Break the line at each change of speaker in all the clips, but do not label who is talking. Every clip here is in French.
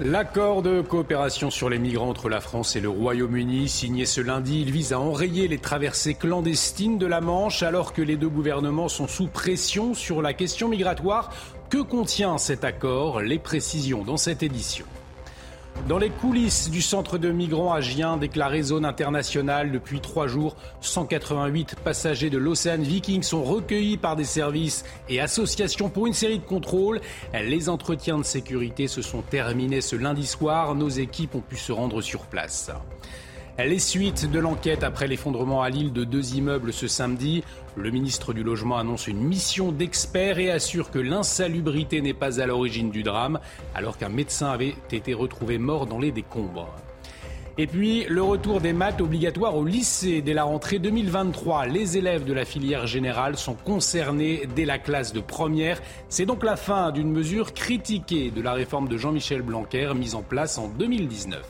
L'accord de coopération sur les migrants entre la France et le Royaume-Uni, signé ce lundi, il vise à enrayer les traversées clandestines de la Manche alors que les deux gouvernements sont sous pression sur la question migratoire. Que contient cet accord? Les précisions dans cette édition. Dans les coulisses du centre de migrants à Gien, déclaré zone internationale depuis trois jours, 188 passagers de l'Océan Viking sont recueillis par des services et associations pour une série de contrôles. Les entretiens de sécurité se sont terminés ce lundi soir. Nos équipes ont pu se rendre sur place. Les suites de l'enquête après l'effondrement à Lille de deux immeubles ce samedi. Le ministre du Logement annonce une mission d'experts et assure que l'insalubrité n'est pas à l'origine du drame, alors qu'un médecin avait été retrouvé mort dans les décombres. Et puis, le retour des maths obligatoires au lycée dès la rentrée 2023. Les élèves de la filière générale sont concernés dès la classe de première. C'est donc la fin d'une mesure critiquée de la réforme de Jean-Michel Blanquer mise en place en 2019.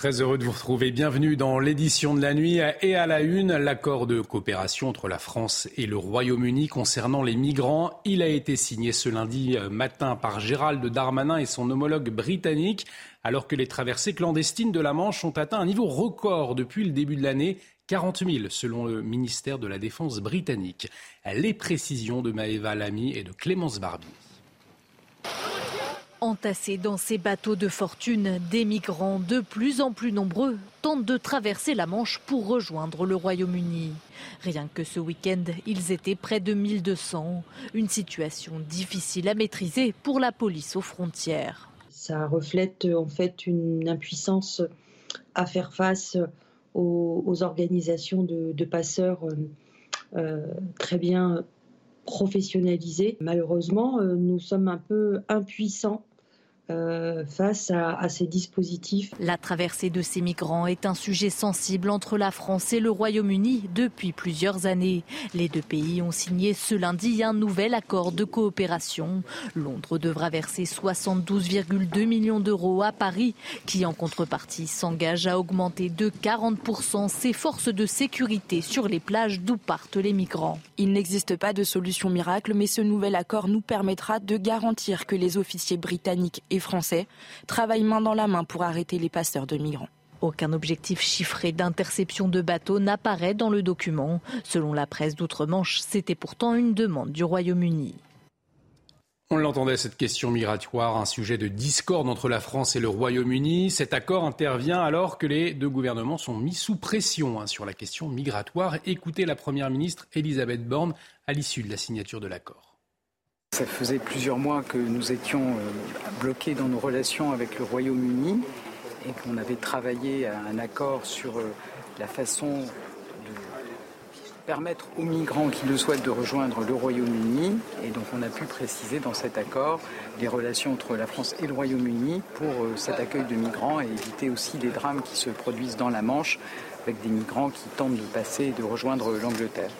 Très heureux de vous retrouver. Bienvenue dans l'édition de la nuit et à la une, l'accord de coopération entre la France et le Royaume-Uni concernant les migrants. Il a été signé ce lundi euh, matin par Gérald Darmanin et son homologue britannique, alors que les traversées clandestines de la Manche ont atteint un niveau record depuis le début de l'année. 40 000 selon le ministère de la Défense britannique. Les précisions de Maëva Lamy et de Clémence Barbier.
Entassés dans ces bateaux de fortune, des migrants de plus en plus nombreux tentent de traverser la Manche pour rejoindre le Royaume-Uni. Rien que ce week-end, ils étaient près de 1200. Une situation difficile à maîtriser pour la police aux frontières.
Ça reflète en fait une impuissance à faire face aux, organisations de, passeurs euh, euh, très bien professionnalisées. Malheureusement, euh, nous sommes un peu impuissants euh, face à, ces dispositifs.
La traversée de ces migrants est un sujet sensible entre la France et le Royaume-Uni depuis plusieurs années. Les deux pays ont signé ce lundi un nouvel accord de coopération. Londres devra verser 72,2 millions d'euros à Paris, qui en contrepartie s'engage à augmenter de 40% ses forces de sécurité sur les plages d'où partent les migrants.
Il n'existe pas de solution miracle, mais ce nouvel accord nous permettra de garantir que les officiers britanniques et français travaillent main dans la main pour arrêter les passeurs de migrants.
Aucun objectif chiffré d'interception de bateaux n'apparaît dans le document. Selon la presse d'outre-Manche, c'était pourtant une demande du Royaume-Uni.
On l'entendait, cette question migratoire, un sujet de discorde entre la France et le Royaume-Uni. Cet accord intervient alors que les deux gouvernements sont mis sous pression hein, sur la question migratoire. Écoutez la Première ministre Elisabeth Borne à l'issue de la signature de l'accord.
Ça faisait plusieurs mois que nous étions euh, bloqués dans nos relations avec le Royaume-Uni et qu'on avait travaillé à un accord sur euh, la façon de permettre aux migrants qui le souhaitent de rejoindre le Royaume-Uni. Et donc on a pu préciser dans cet accord les relations entre la France et le Royaume-Uni pour euh, cet accueil de migrants et éviter aussi des drames qui se produisent dans la Manche avec des migrants qui tentent de passer et de rejoindre l'Angleterre.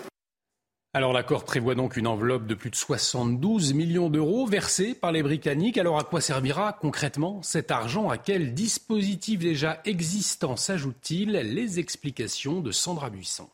Alors l'accord prévoit donc une enveloppe de plus de 72 millions d'euros versés par les Britanniques. Alors à quoi servira concrètement cet argent? À quel dispositif déjà existant s'ajoute-t-il? Les explications de Sandra Buisson.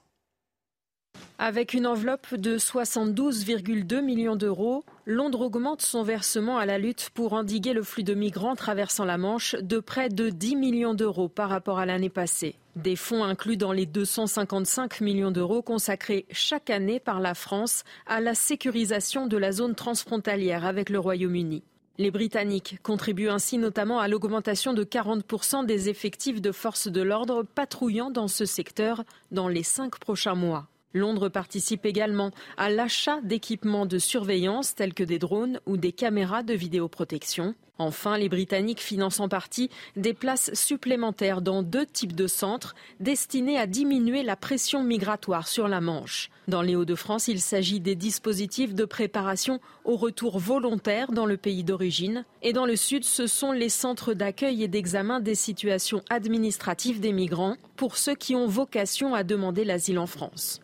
Avec une enveloppe de 72,2 millions d'euros, Londres augmente son versement à la lutte pour endiguer le flux de migrants traversant la Manche de près de 10 millions d'euros par rapport à l'année passée. Des fonds inclus dans les 255 millions d'euros consacrés chaque année par la France à la sécurisation de la zone transfrontalière avec le Royaume-Uni. Les Britanniques contribuent ainsi notamment à l'augmentation de 40% des effectifs de forces de l'ordre patrouillant dans ce secteur dans les cinq prochains mois. Londres participe également à l'achat d'équipements de surveillance tels que des drones ou des caméras de vidéoprotection. Enfin, les Britanniques financent en partie des places supplémentaires dans deux types de centres destinés à diminuer la pression migratoire sur la Manche. Dans les Hauts-de-France, il s'agit des dispositifs de préparation au retour volontaire dans le pays d'origine. Et dans le Sud, ce sont les centres d'accueil et d'examen des situations administratives des migrants pour ceux qui ont vocation à demander l'asile en France.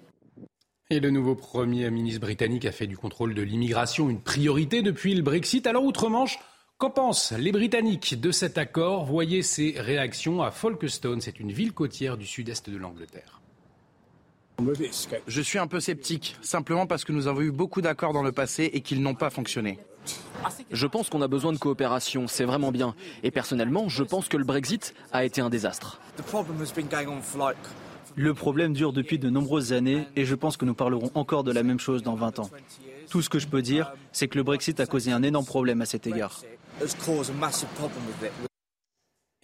Et le nouveau Premier ministre britannique a fait du contrôle de l'immigration une priorité depuis le Brexit. Alors, outre-Manche, Qu'en pensent les Britanniques de cet accord? Voyez ces réactions à Folkestone, c'est une ville côtière du sud-est de l'Angleterre.
Je suis un peu sceptique, simplement parce que nous avons eu beaucoup d'accords dans le passé et qu'ils n'ont pas fonctionné.
Je pense qu'on a besoin de coopération, c'est vraiment bien. Et personnellement, je pense que le Brexit a été un désastre.
Le problème dure depuis de nombreuses années et je pense que nous parlerons encore de la même chose dans 20 ans. Tout ce que je peux dire, c'est que le Brexit a causé un énorme problème à cet égard.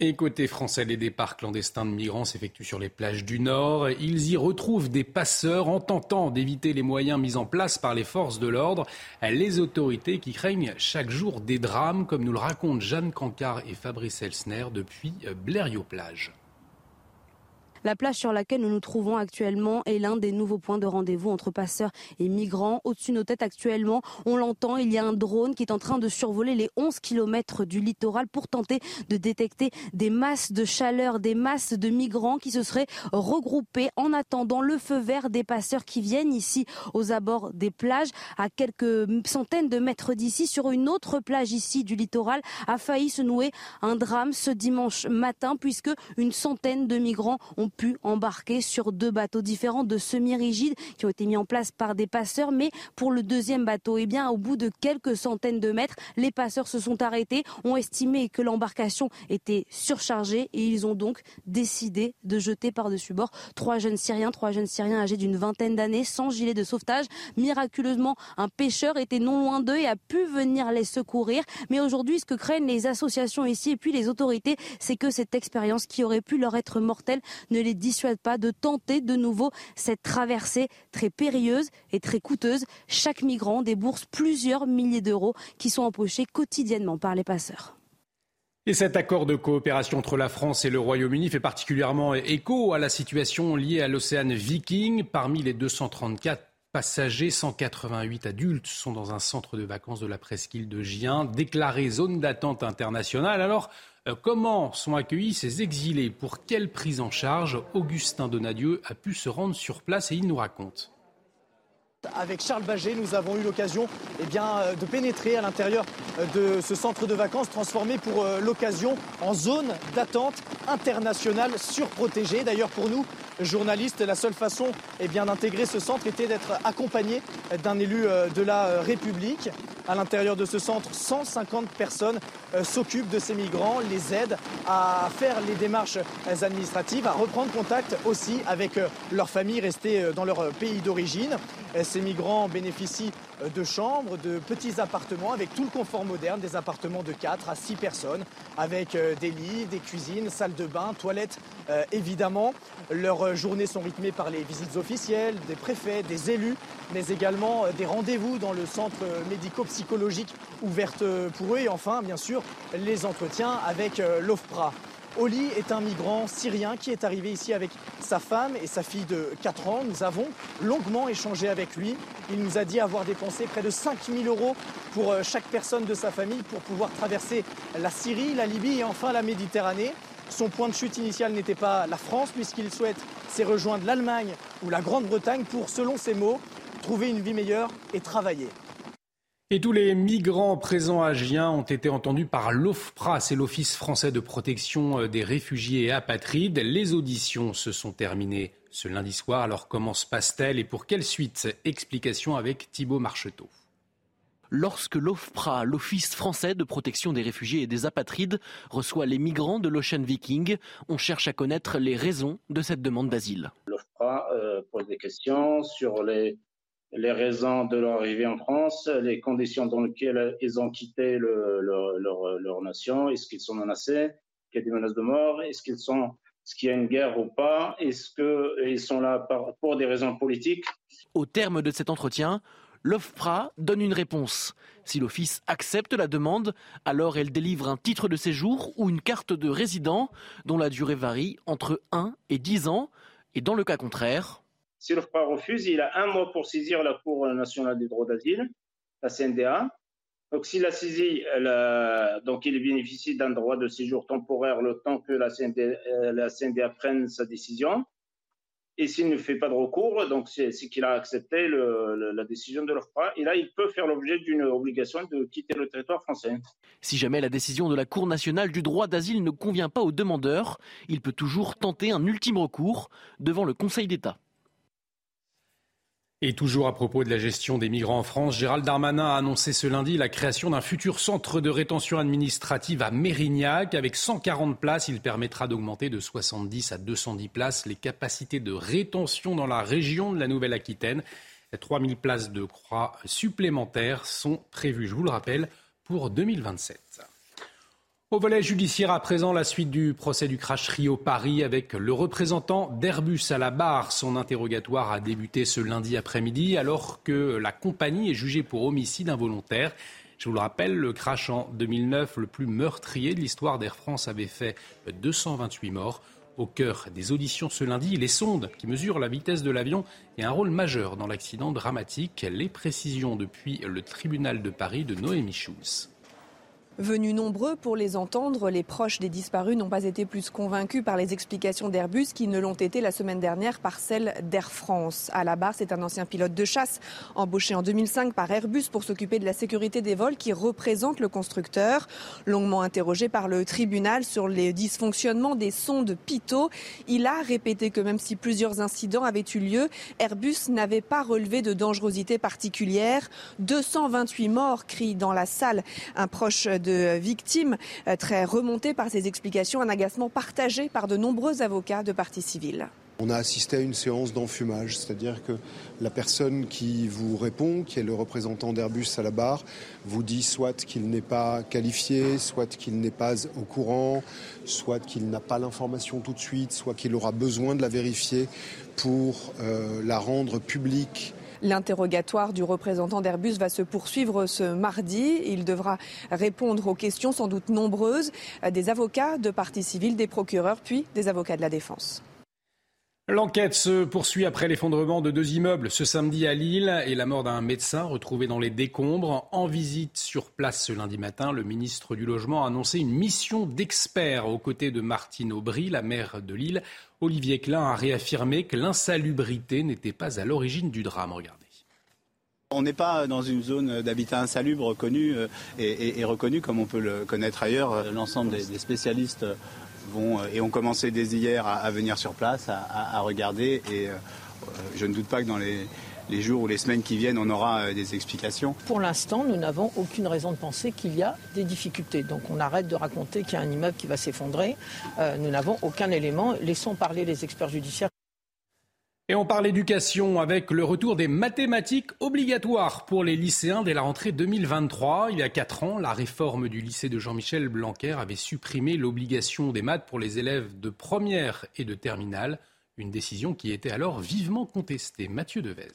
Et côté français, les départs clandestins de migrants s'effectuent sur les plages du Nord. Ils y retrouvent des passeurs en tentant d'éviter les moyens mis en place par les forces de l'ordre. Les autorités qui craignent chaque jour des drames, comme nous le racontent Jeanne Cancard et Fabrice Elsner depuis Blériot-Plage.
La plage sur laquelle nous nous trouvons actuellement est l'un des nouveaux points de rendez-vous entre passeurs et migrants. Au-dessus de nos têtes actuellement, on l'entend, il y a un drone qui est en train de survoler les 11 km du littoral pour tenter de détecter des masses de chaleur, des masses de migrants qui se seraient regroupés en attendant le feu vert des passeurs qui viennent ici aux abords des plages à quelques centaines de mètres d'ici sur une autre plage ici du littoral a failli se nouer un drame ce dimanche matin puisque une centaine de migrants ont pu embarquer sur deux bateaux différents de semi-rigides qui ont été mis en place par des passeurs. Mais pour le deuxième bateau, eh bien, au bout de quelques centaines de mètres, les passeurs se sont arrêtés, ont estimé que l'embarcation était surchargée et ils ont donc décidé de jeter par-dessus bord trois jeunes Syriens, trois jeunes Syriens âgés d'une vingtaine d'années sans gilet de sauvetage. Miraculeusement, un pêcheur était non loin d'eux et a pu venir les secourir. Mais aujourd'hui, ce que craignent les associations ici et puis les autorités, c'est que cette expérience qui aurait pu leur être mortelle ne ne les dissuade pas de tenter de nouveau cette traversée très périlleuse et très coûteuse. Chaque migrant débourse plusieurs milliers d'euros qui sont empochés quotidiennement par les passeurs.
Et cet accord de coopération entre la France et le Royaume-Uni fait particulièrement écho à la situation liée à l'océan Viking. Parmi les 234 passagers, 188 adultes sont dans un centre de vacances de la presqu'île de Gien, déclaré zone d'attente internationale. Alors, euh, comment sont accueillis ces exilés? Pour quelle prise en charge? Augustin Donadieu a pu se rendre sur place et il nous raconte.
Avec Charles Baget, nous avons eu l'occasion eh euh, de pénétrer à l'intérieur euh, de ce centre de vacances transformé pour l'occasion en zone d'attente internationale surprotégée. D'ailleurs, pour nous, journalistes, la seule façon eh d'intégrer ce centre était d'être accompagné d'un élu de la République. À l'intérieur de ce centre, 150 personnes euh, s'occupent de ces migrants, les aident à faire les démarches administratives, à reprendre contact aussi avec euh, leurs familles restées euh, dans leur pays d'origine. Ces migrants bénéficient de chambres, de petits appartements avec tout le confort moderne, des appartements de 4 à 6 personnes, avec des lits, des cuisines, salles de bain, toilettes évidemment. Leurs journées sont rythmées par les visites officielles, des préfets, des élus, mais également des rendez-vous dans le centre médico-psychologique psychologique ouverte pour eux et enfin, bien sûr, les entretiens avec euh, l'OFPRA. Oli est un migrant syrien qui est arrivé ici avec sa femme et sa fille de 4 ans. Nous avons longuement échangé avec lui. Il nous a dit avoir dépensé près de 5 000 euros pour euh, chaque personne de sa famille pour pouvoir traverser la Syrie, la Libye et enfin la Méditerranée. Son point de chute initial n'était pas la France puisqu'il souhaite s'y rejoindre l'Allemagne ou la Grande-Bretagne pour, selon ses mots, trouver une vie meilleure et travailler.
Et tous les migrants présents à Gien ont été entendus par l'OFPRA, c'est l'Office français de protection euh, des réfugiés et apatrides. Les auditions se sont terminées ce lundi soir. Alors comment se passe-t-elle et pour quelle suite? Explication avec Thibault Marcheteau.
Lorsque l'OFPRA, l'Office français de protection des réfugiés et des apatrides, reçoit les migrants de l'Ocean Viking, on cherche à connaître les raisons de cette demande d'asile.
L'OFPRA euh, pose des questions sur les les raisons de leur arrivée en France, les conditions dans lesquelles ils ont quitté le, leur, nation, est-ce qu'ils sont menacés, qu'il y a des menaces de mort, Est-ce qu'il y a une guerre ou pas? Est-ce qu'ils sont là pour des raisons politiques?
Au terme de cet entretien, l'OFPRA donne une réponse. Si l'Office accepte la demande, alors elle délivre un titre de séjour ou une carte de résident dont la durée varie entre 1 et 10 ans. Et dans le cas contraire,
si l'OFPRA refuse, il a un mois pour saisir la Cour nationale des droits d'asile, la CNDA. Donc s'il a saisi, donc il bénéficie d'un droit de séjour temporaire le temps que la CNDA, euh, la prenne sa décision. Et s'il ne fait pas de recours, donc c'est qu'il a accepté la décision de l'OFPRA. Et là, il peut faire l'objet d'une obligation de quitter le territoire français.
Si jamais la décision de la Cour nationale du droit d'asile ne convient pas aux demandeurs, il peut toujours tenter un ultime recours devant le Conseil d'État.
Et toujours à propos de la gestion des migrants en France, Gérald Darmanin a annoncé ce lundi la création d'un futur centre de rétention administrative à Mérignac. Avec 140 places, il permettra d'augmenter de 70 à 210 places les capacités de rétention dans la région de la Nouvelle-Aquitaine. 3000 places de croix supplémentaires sont prévues, je vous le rappelle, pour 2027. Au volet judiciaire à présent, la suite du procès du crash Rio Paris avec le représentant d'Airbus à la barre. Son interrogatoire a débuté ce lundi après-midi alors que la compagnie est jugée pour homicide involontaire. Je vous le rappelle, le crash en 2009, le plus meurtrier de l'histoire d'Air France, avait fait 228 morts. Au cœur des auditions ce lundi, les sondes qui mesurent la vitesse de l'avion et un rôle majeur dans l'accident dramatique. Les précisions depuis le tribunal de Paris de Noémie Schulz.
Venus nombreux pour les entendre, les proches des disparus n'ont pas été plus convaincus par les explications d'Airbus qu'ils ne l'ont été la semaine dernière par celles d'Air France. À la barre, c'est un ancien pilote de chasse embauché en 2005 par Airbus pour s'occuper de la sécurité des vols qui représente le constructeur. Longuement interrogé par le tribunal sur les dysfonctionnements des sondes Pitot, il a répété que même si plusieurs incidents avaient eu lieu, Airbus n'avait pas relevé de dangerosité particulière. 228 morts, crie dans la salle un proche de de victimes, euh, très remontées par ces explications, un agacement partagé par de nombreux avocats de partis civils.
On a assisté à une séance d'enfumage, c'est-à-dire que la personne qui vous répond, qui est le représentant d'Airbus à la barre, vous dit soit qu'il n'est pas qualifié, soit qu'il n'est pas au courant, soit qu'il n'a pas l'information tout de suite, soit qu'il aura besoin de la vérifier pour euh, la rendre publique
L'interrogatoire du représentant d'Airbus va se poursuivre ce mardi. Il devra répondre aux questions sans doute nombreuses des avocats de partis civils, des procureurs, puis des avocats de la défense.
L'enquête se poursuit après l'effondrement de deux immeubles ce samedi à Lille et la mort d'un médecin retrouvé dans les décombres. En visite sur place ce lundi matin, le ministre du Logement a annoncé une mission d'experts aux côtés de Martine Aubry, la maire de Lille. Olivier Klein a réaffirmé que l'insalubrité n'était pas à l'origine du drame. Regardez.
On n'est pas dans une zone d'habitat insalubre connue euh, et, reconnue comme on peut le connaître ailleurs. L'ensemble des spécialistes euh, et ont commencé dès hier à, venir sur place, à, regarder. Et euh, je ne doute pas que dans les, jours ou les semaines qui viennent, on aura euh, des explications.
Pour l'instant, nous n'avons aucune raison de penser qu'il y a des difficultés. Donc on arrête de raconter qu'il y a un immeuble qui va s'effondrer. nous n'avons aucun élément. Laissons parler les experts judiciaires.
Et on parle éducation avec le retour des mathématiques obligatoires pour les lycéens dès la rentrée 2023. Il y a quatre ans, la réforme du lycée de Jean-Michel Blanquer avait supprimé l'obligation des maths pour les élèves de première et de terminale. Une décision qui était alors vivement contestée. Mathieu Devez.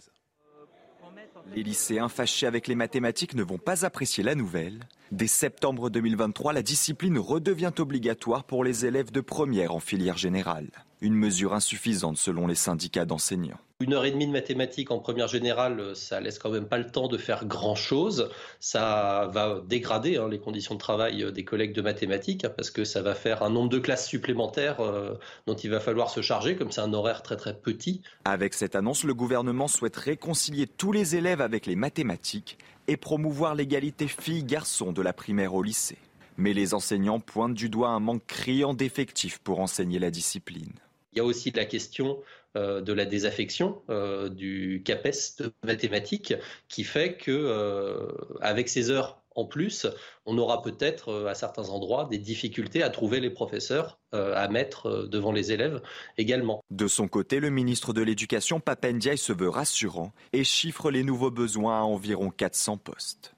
Les lycéens fâchés avec les mathématiques ne vont pas apprécier la nouvelle. Dès septembre 2023, la discipline redevient obligatoire pour les élèves de première en filière générale une mesure insuffisante selon les syndicats d'enseignants.
Une heure et demie de mathématiques en première générale, ça laisse quand même pas le temps de faire grand-chose. Ça va dégrader hein, les conditions de travail des collègues de mathématiques parce que ça va faire un nombre de classes supplémentaires euh, dont il va falloir se charger, comme c'est un horaire très très petit.
Avec cette annonce, le gouvernement souhaite réconcilier tous les élèves avec les mathématiques et promouvoir l'égalité filles-garçons de la primaire au lycée. Mais les enseignants pointent du doigt un manque criant d'effectifs pour enseigner la discipline.
Il y a aussi la question euh, de la désaffection euh, du CAPES de mathématiques qui fait que euh, avec ces heures en plus, on aura peut-être à certains endroits des difficultés à trouver les professeurs à mettre devant les élèves également.
De son côté, le ministre de l'Éducation, Papendiaï, se veut rassurant et chiffre les nouveaux besoins à environ 400 postes.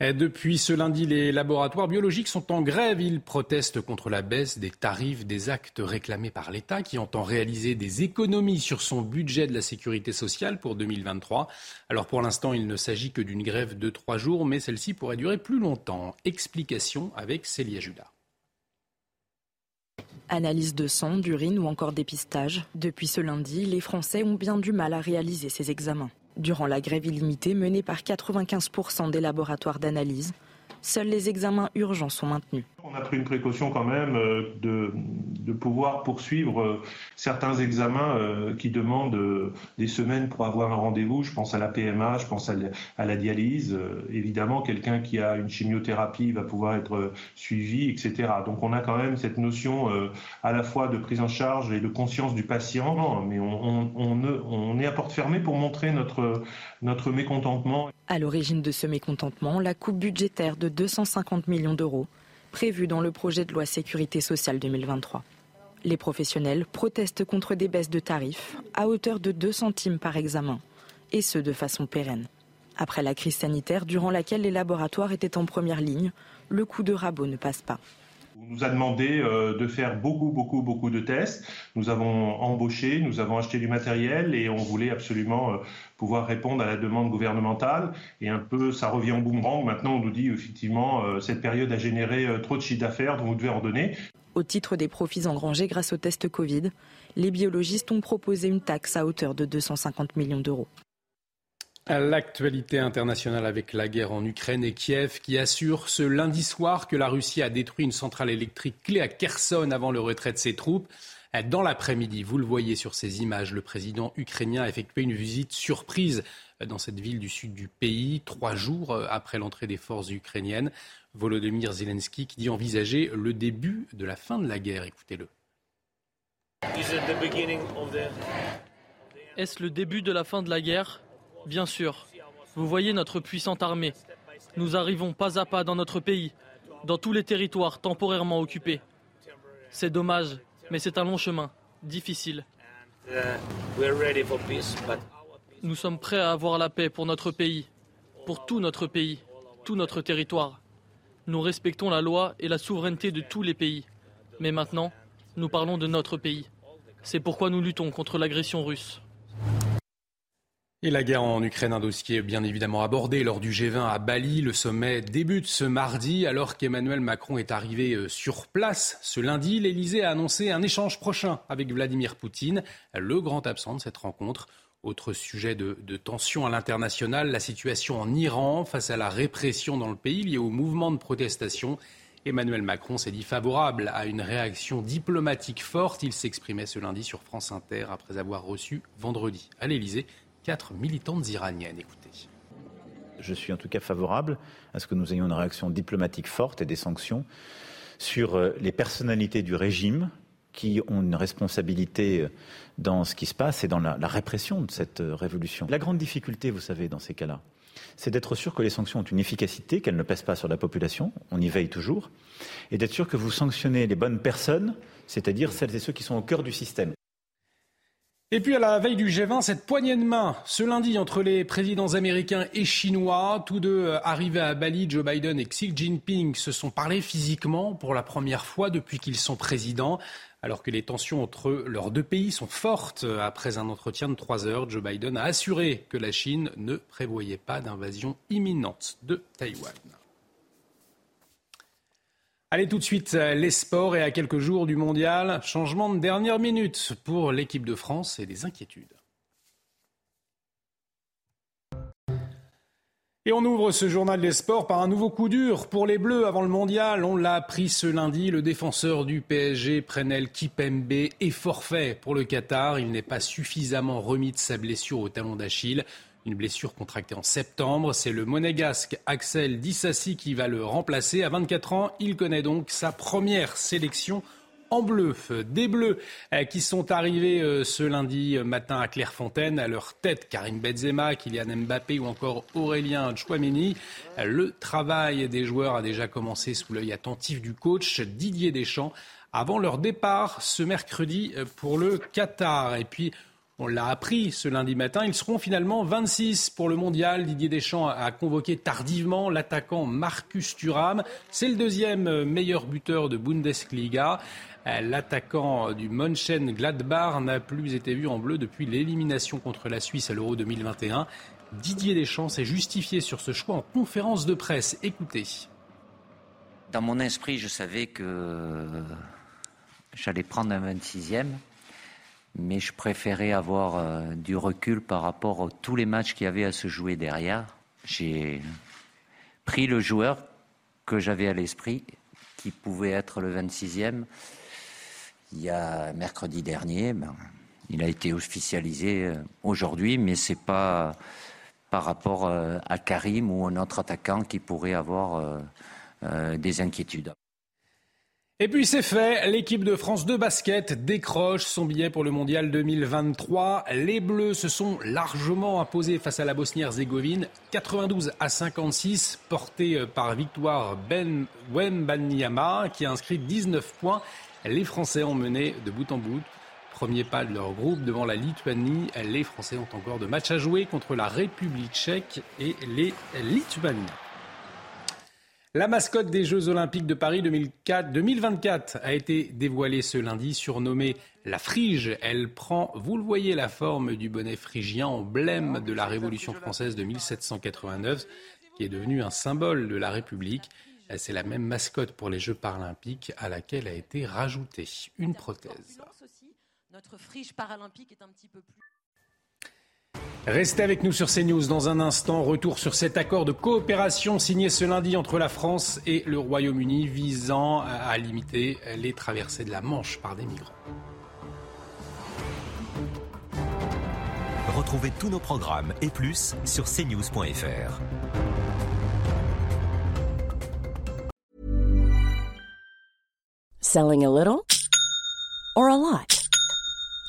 Depuis ce lundi, les laboratoires biologiques sont en grève. Ils protestent contre la baisse des tarifs des actes réclamés par l'État qui entend réaliser des économies sur son budget de la sécurité sociale pour 2023. Alors pour l'instant, il ne s'agit que d'une grève de trois jours, mais celle-ci pourrait durer plus longtemps. Explication avec Célia Judas.
Analyse de sang, d'urine ou encore dépistage. Depuis ce lundi, les Français ont bien du mal à réaliser ces examens. Durant la grève illimitée menée par 95% des laboratoires d'analyse, seuls les examens urgents sont maintenus.
On a pris une précaution quand même euh, de, de pouvoir poursuivre euh, certains examens euh, qui demandent des semaines pour avoir un rendez-vous. Je pense à la PMA, je pense à la dialyse. Évidemment, quelqu'un qui a une chimiothérapie va pouvoir être suivi, etc. Donc on a quand même cette notion à la fois de prise en charge et de conscience du patient, mais on, on, on est à porte fermée pour montrer notre, notre mécontentement.
À l'origine de ce mécontentement, la coupe budgétaire de 250 millions d'euros prévu dans le projet de loi sécurité sociale 2023. Les professionnels protestent contre des baisses de tarifs à hauteur de 2 centimes par examen, et ce de façon pérenne. Après la crise sanitaire durant laquelle les laboratoires étaient en première ligne, le coup de rabot ne passe pas.
On nous a demandé euh, de faire beaucoup, beaucoup, beaucoup de tests. Nous avons embauché, nous avons acheté du matériel et on voulait absolument euh, pouvoir répondre à la demande gouvernementale. Et un peu, ça revient en boomerang. Maintenant, on nous dit effectivement, euh, cette période a généré trop de chiffre d'affaires, donc vous devez en donner.
Au titre des profits engrangés grâce au test Covid, les biologistes ont proposé une taxe à hauteur de 250 millions d'euros.
L'actualité internationale avec la guerre en Ukraine et Kiev qui assure ce lundi soir que la Russie a détruit une centrale électrique clé à Kherson avant le retrait de ses troupes. Dans l'après-midi, vous le voyez sur ces images, le président ukrainien a effectué une visite surprise dans cette ville du sud du pays, trois jours après l'entrée des forces ukrainiennes. Volodymyr Zelensky qui dit envisager le début de la fin de la guerre. Écoutez-le.
Est-ce le début de la fin de la guerre? Bien sûr, vous voyez notre puissante armée. Nous arrivons pas à pas dans notre pays, dans tous les territoires temporairement occupés. C'est dommage, mais c'est un long chemin, difficile. Nous sommes prêts à avoir la paix pour notre pays, pour tout notre pays, tout notre territoire. Nous respectons la loi et la souveraineté de tous les pays. Mais maintenant, nous parlons de notre pays. C'est pourquoi nous luttons contre l'agression russe.
Et la guerre en Ukraine, un dossier bien évidemment abordé lors du G20 à Bali. Le sommet débute ce mardi alors qu'Emmanuel Macron est arrivé euh, sur place. Ce lundi, l'Elysée a annoncé un échange prochain avec Vladimir Poutine, le grand absent de cette rencontre. Autre sujet de, de tension à l'international, la situation en Iran face à la répression dans le pays liée au mouvement de protestation. Emmanuel Macron s'est dit favorable à une réaction diplomatique forte. Il s'exprimait ce lundi sur France Inter après avoir reçu vendredi à l'Elysée quatre militantes iraniennes. Écoutez.
Je suis en tout cas favorable à ce que nous ayons une réaction diplomatique forte et des sanctions sur euh, les personnalités du régime qui ont une responsabilité euh, dans ce qui se passe et dans la, la répression de cette euh, révolution. La grande difficulté, vous savez, dans ces cas-là, c'est d'être sûr que les sanctions ont une efficacité, qu'elles ne pèsent pas sur la population, on y veille toujours, et d'être sûr que vous sanctionnez les bonnes personnes, c'est-à-dire celles et ceux qui sont au cœur du système.
Et puis à la veille du G20, cette poignée de main ce lundi entre les présidents américains et chinois, tous deux euh, arrivés à Bali, Joe Biden et Xi Jinping se sont parlé physiquement pour la première fois depuis qu'ils sont présidents. Alors que les tensions entre leurs deux pays sont fortes, après un entretien de trois heures, Joe Biden a assuré que la Chine ne prévoyait pas d'invasion imminente de Taïwan. Allez tout de suite, euh, les sports et à quelques jours du mondial, changement de dernière minute pour l'équipe de France et des inquiétudes. Et on ouvre ce journal des sports par un nouveau coup dur pour les Bleus avant le mondial. On l'a appris ce lundi. Le défenseur du PSG, Prenel Kipembe, est forfait pour le Qatar. Il n'est pas suffisamment remis de sa blessure au talon d'Achille. Une blessure contractée en septembre. C'est le monégasque Axel Dissassi qui va le remplacer. À 24 ans, il connaît donc sa première sélection en bleu. Des bleus euh, qui sont arrivés euh, ce lundi matin à Clairefontaine. À leur tête, Karim Benzema, Kylian Mbappé ou encore Aurélien Chouameni. Le travail des joueurs a déjà commencé sous l'œil attentif du coach Didier Deschamps avant leur départ ce mercredi pour le Qatar. Et puis, On l'a appris ce lundi matin. Ils seront finalement 26 pour le mondial. Didier Deschamps a convoqué tardivement l'attaquant Marcus Thuram. C'est le deuxième meilleur buteur de Bundesliga. L'attaquant du Mönchengladbach n'a plus été vu en bleu depuis l'élimination contre la Suisse à l'Euro 2021. Didier Deschamps s'est justifié sur ce choix en conférence de presse. Écoutez.
Dans mon esprit, je savais que j'allais prendre un 26e mais je préférais avoir euh, du recul par rapport à tous les matchs qu'il y avait à se jouer derrière. J'ai pris le joueur que j'avais à l'esprit, qui pouvait être le 26e. Il y a mercredi dernier, ben, il a été officialisé euh, aujourd'hui, mais c'est pas par rapport euh, à Karim ou un autre attaquant qui pourrait avoir des inquiétudes.
Et puis c'est fait, l'équipe de France de basket décroche son billet pour le mondial 2023. Les Bleus se sont largement imposés face à la Bosnie-Herzégovine, 92 à 56, porté euh, par victoire Ben Wembanyama qui a inscrit 19 points. Les Français ont mené de bout en bout. Premier pas de leur groupe devant la Lituanie. Les Français ont encore de matchs à jouer contre la République tchèque et les Lituaniens. La mascotte des Jeux Olympiques de Paris 2024 a été dévoilée ce lundi, surnommée la Frige. Elle prend, vous le voyez, la forme du bonnet phrygien, emblème de la Révolution française de 1789, qui est devenu un symbole de la République. C'est la même mascotte pour les Jeux paralympiques à laquelle a été rajoutée une prothèse. Notre frige paralympique est un petit peu plus. Restez avec nous sur CNews dans un instant. Retour sur cet accord de coopération signé ce lundi entre la France et le Royaume-Uni visant à limiter les traversées de la Manche par des migrants.
Retrouvez tous nos programmes et plus sur cnews.fr.
Selling a little or a lot?